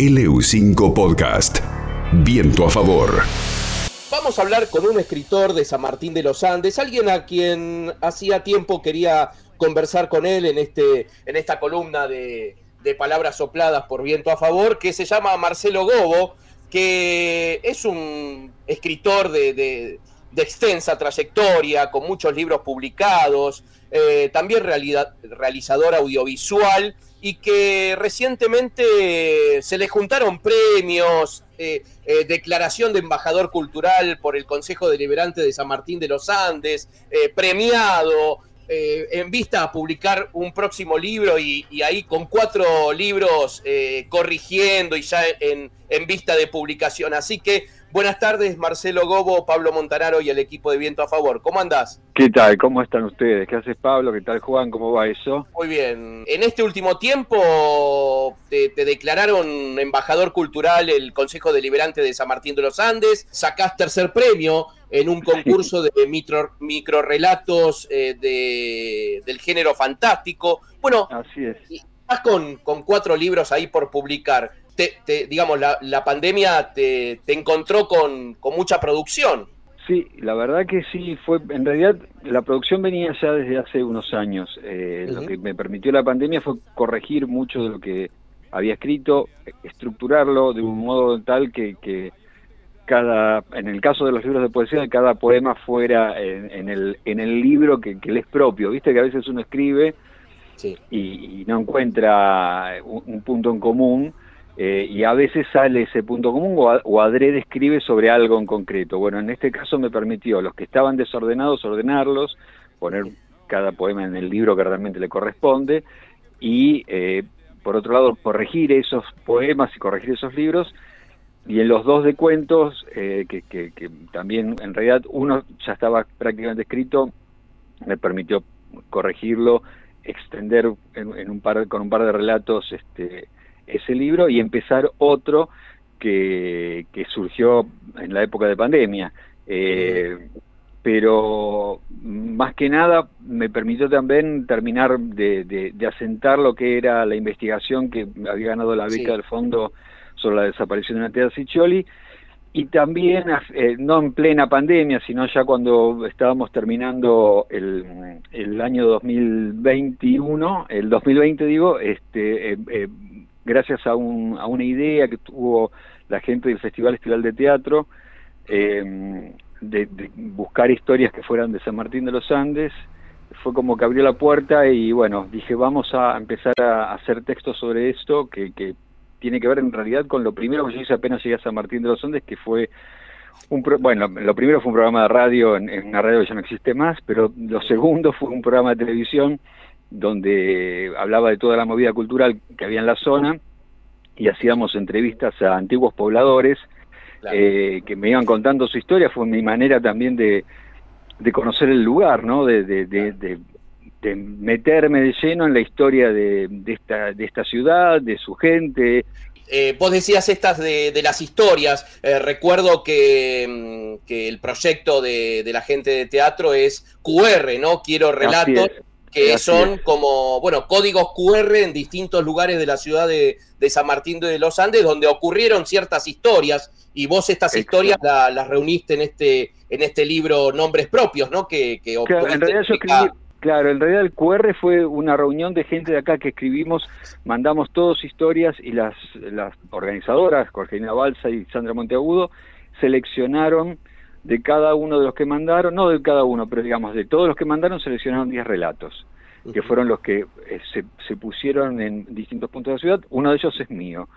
LU5 Podcast. Viento a favor. Vamos a hablar con un escritor de San Martín de los Andes, alguien a quien hacía tiempo quería conversar con él en, este, en esta columna de, palabras sopladas por Viento a favor, que se llama Marcelo Gobo, que es un escritor de, extensa trayectoria, con muchos libros publicados, eh, también realizador audiovisual y que recientemente se le juntaron premios, eh, eh, declaración de embajador cultural por el Consejo Deliberante de San Martín de los Andes, eh, premiado, en vista a publicar un próximo libro y, ahí con cuatro libros corrigiendo y ya en, en vista de publicación. Así que Buenas tardes, Marcelo Gobo, Pablo Montanaro y el equipo de Viento a Favor. ¿Cómo andás? ¿Qué tal? ¿Cómo están ustedes? ¿Qué haces, Pablo? ¿Qué tal, Juan? ¿Cómo va eso? Muy bien. En este último tiempo te, declararon embajador cultural el Consejo Deliberante de San Martín de los Andes, sacás tercer premio en un concurso de micro, microrelatos eh, del género fantástico. Bueno, así es. Estás con, con cuatro libros ahí por publicar digamos, la, pandemia te, encontró con, mucha producción. Sí, la verdad que sí, fue, en realidad la producción venía ya desde hace unos años. Eh, lo que me permitió la pandemia fue corregir mucho de lo que había escrito, estructurarlo de un modo tal que, que cada, en el caso de los libros de poesía, cada poema fuera en, el, en el libro que, que le es propio. Viste que a veces uno escribe y, no encuentra un punto en común eh, y a veces sale ese punto común o, adrede escribe sobre algo en concreto. Bueno, en este caso me permitió los que estaban desordenados ordenarlos, poner cada poema en el libro que realmente le corresponde y eh, por otro lado corregir esos poemas y corregir esos libros y en los dos de cuentos eh, que, que, también en realidad uno ya estaba prácticamente escrito me permitió corregirlo extender en, un par con un par de relatos este ese libro y empezar otro que, surgió en la época de pandemia. Eh, pero más que nada me permitió también terminar de, asentar lo que era la investigación que había ganado la beca del fondo sobre la desaparición de Natea Ciccioli y también, eh, no en plena pandemia, sino ya cuando estábamos terminando el, el año 2021, el 2020 digo, este, eh, gracias a, un, a una idea que tuvo la gente del Festival Estival de Teatro, eh, de, buscar historias que fueran de San Martín de los Andes, fue como que abrió la puerta y bueno, dije vamos a empezar a hacer textos sobre esto que, que tiene que ver en realidad con lo primero que yo hice apenas llegué a San Martín de los Andes, que fue un bueno, lo primero fue un programa de radio en, en una radio que ya no existe más, pero lo segundo fue un programa de televisión donde hablaba de toda la movida cultural que había en la zona y hacíamos entrevistas a antiguos pobladores eh, que me iban contando su historia, fue mi manera también de, de conocer el lugar, ¿no? De, de, de, meterme de lleno en la historia de, esta, de esta ciudad, de su gente. Eh, vos decías estas de, las historias, eh, recuerdo que, mm, que, el proyecto de, la gente de teatro es QR, ¿no? Quiero relatos que son como, bueno, códigos QR en distintos lugares de la ciudad de, San Martín de los Andes, donde ocurrieron ciertas historias, y vos estas historias las reuniste en este, en este libro Nombres Propios, ¿no? Que, claro, en realidad yo escribí, claro, en realidad el QR fue una reunión de gente de acá que escribimos, mandamos todos historias, y las, las organizadoras, Jorgelina Balsa y Sandra Monteagudo, seleccionaron de cada uno de los que mandaron, no de cada uno, pero digamos de todos los que mandaron, seleccionaron 10 relatos, que fueron los que eh, se, se, pusieron en distintos puntos de la ciudad. Uno de ellos es mío,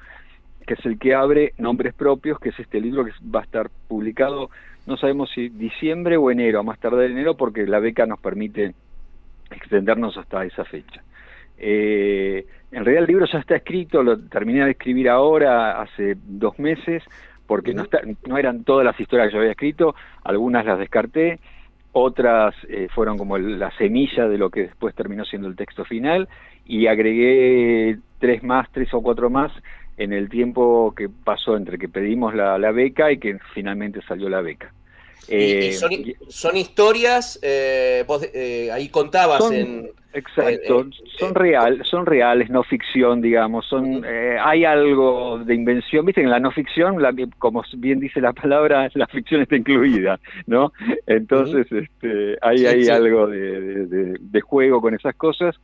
que es el que abre Nombres Propios, que es este libro que va a estar publicado, no sabemos si diciembre o enero, a más tarde de enero, porque la beca nos permite extendernos hasta esa fecha. Eh, en realidad el libro ya está escrito, lo terminé de escribir ahora, hace dos meses, porque no, no eran todas las historias que yo había escrito, algunas las descarté, otras eh, fueron como la semilla de lo que después terminó siendo el texto final, y agregué tres más, tres o cuatro más en el tiempo que pasó entre que pedimos la, beca y que finalmente salió la beca. Eh, son, historias, eh, vos ahí contabas en Exacto, eh, eh, son real, son reales, no ficción, digamos, son eh, hay algo de invención, viste, en la no ficción, como bien dice la palabra, la ficción está incluida, ¿no? Entonces, este, hay, hay algo de, juego con esas cosas,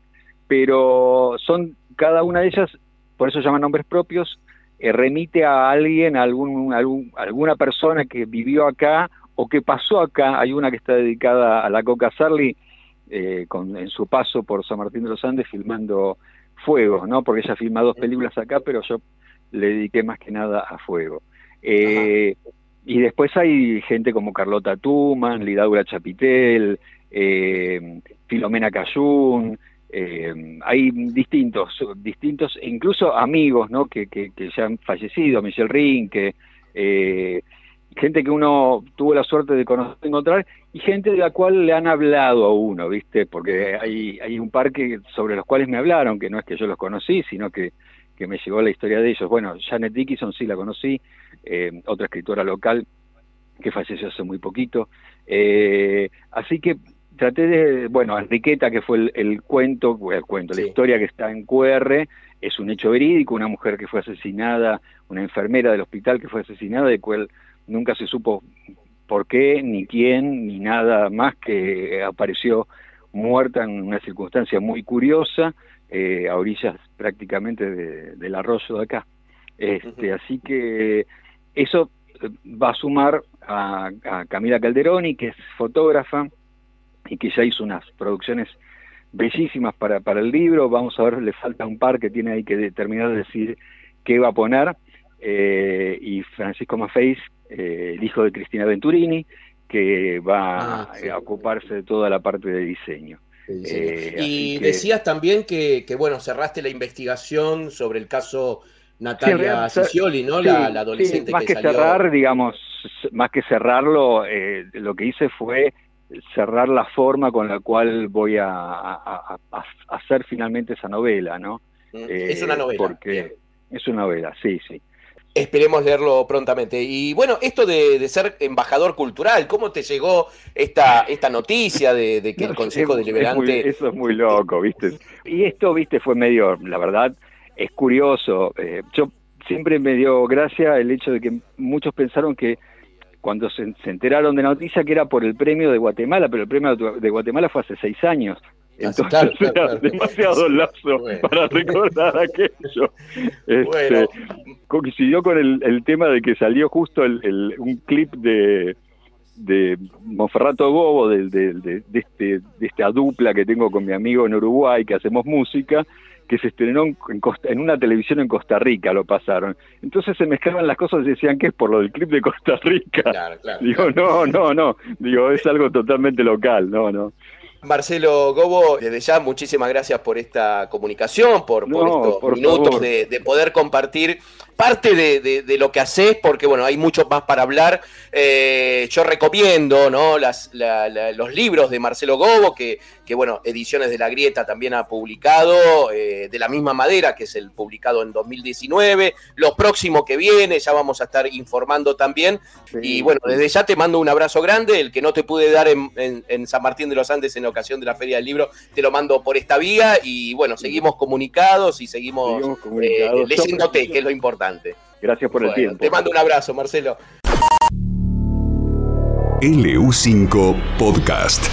pero son cada una de ellas, por eso llaman nombres propios, remite a alguien, a algún, algún, alguna persona que vivió acá o que pasó acá. Hay una que está dedicada a la Coca Sarli eh, en su paso por San Martín de los Andes filmando Fuego, ¿no? Porque ella filma dos películas acá, pero yo le dediqué más que nada a Fuego. Eh, y después hay gente como Carlota Tuman, Lidaura Chapitel, eh, Filomena Cayún, hay distintos, distintos, incluso amigos, ¿no? Que, que, que ya han fallecido, Michelle Rinque, eh, gente que uno tuvo la suerte de conocer, encontrar, y gente de la cual le han hablado a uno, ¿viste? Porque hay, hay un par que, sobre los cuales me hablaron, que no es que yo los conocí, sino que, que me llegó la historia de ellos. Bueno, Janet Dickinson sí la conocí, eh, otra escritora local que falleció hace muy poquito. Eh, así que traté de, bueno, Enriqueta, que fue el, cuento, el cuento, la historia que está en QR, es un hecho verídico, una mujer que fue asesinada, una enfermera del hospital que fue asesinada, de cual nunca se supo por qué, ni quién, ni nada más que apareció muerta en una circunstancia muy curiosa, eh, a orillas prácticamente del arroyo de acá. Este, Así que eso va a sumar a, a Camila Calderoni, que es fotógrafa, y que ya hizo unas producciones bellísimas para, para el libro. Vamos a ver, le falta un par que tiene ahí que terminar de decir qué va a poner. Eh, y Francisco Maffeis, eh, el hijo de Cristina Venturini, que va ah, a ocuparse de toda la parte de diseño. Eh, y decías también que, que, bueno, cerraste la investigación sobre el caso Natalia Cicioli, ¿no? la, adolescente más que, cerrar, digamos, más que cerrarlo, lo que hice fue cerrar la forma con la cual voy a, hacer finalmente esa novela, ¿no? Mm, es una novela. Porque es una novela, sí, sí. Esperemos leerlo prontamente. Y bueno, esto de, ser embajador cultural, ¿cómo te llegó esta, esta noticia de, que el Consejo Deliberante... eso es muy loco, ¿viste? Y esto, ¿viste? Fue medio, la verdad, es curioso. Eh, yo siempre me dio gracia el hecho de que muchos pensaron que cuando se, enteraron de la noticia que era por el premio de Guatemala, pero el premio de Guatemala fue hace seis años. Entonces era demasiado lazo para recordar aquello. Este, coincidió con el, tema de que salió justo el, un clip de, de Monferrato Bobo, de, de, este, de esta dupla que tengo con mi amigo en Uruguay, que hacemos música, que se estrenó en, en, una televisión en Costa Rica, lo pasaron. Entonces se mezclaban las cosas y decían que es por lo del clip de Costa Rica. Digo, no, no, no. Digo, es algo totalmente local, no, no. Marcelo Gobo, desde ya muchísimas gracias por esta comunicación, por, estos minutos de, poder compartir parte de, lo que haces, porque bueno, hay mucho más para hablar. Eh, yo recomiendo ¿no? Las, los libros de Marcelo Gobo, que, que, bueno, Ediciones de la Grieta también ha publicado, eh, de la misma madera, que es el publicado en 2019. Lo próximo que viene, ya vamos a estar informando también. Y bueno, desde ya te mando un abrazo grande, el que no te pude dar en, en San Martín de los Andes en ocasión de la Feria del Libro, te lo mando por esta vía y bueno, seguimos comunicados y seguimos, eh, leyéndote, que es lo importante. Gracias por el tiempo. Te mando un abrazo, Marcelo. LU5 Podcast.